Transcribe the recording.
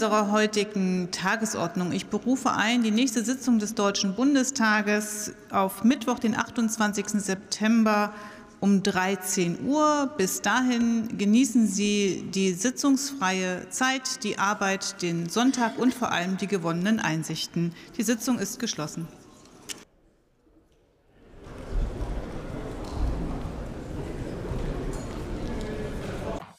unserer heutigen Tagesordnung. Ich berufe ein die nächste Sitzung des Deutschen Bundestages auf Mittwoch, den 28. September um 13 Uhr. Bis dahin genießen Sie die sitzungsfreie Zeit, die Arbeit, den Sonntag und vor allem die gewonnenen Einsichten. Die Sitzung ist geschlossen.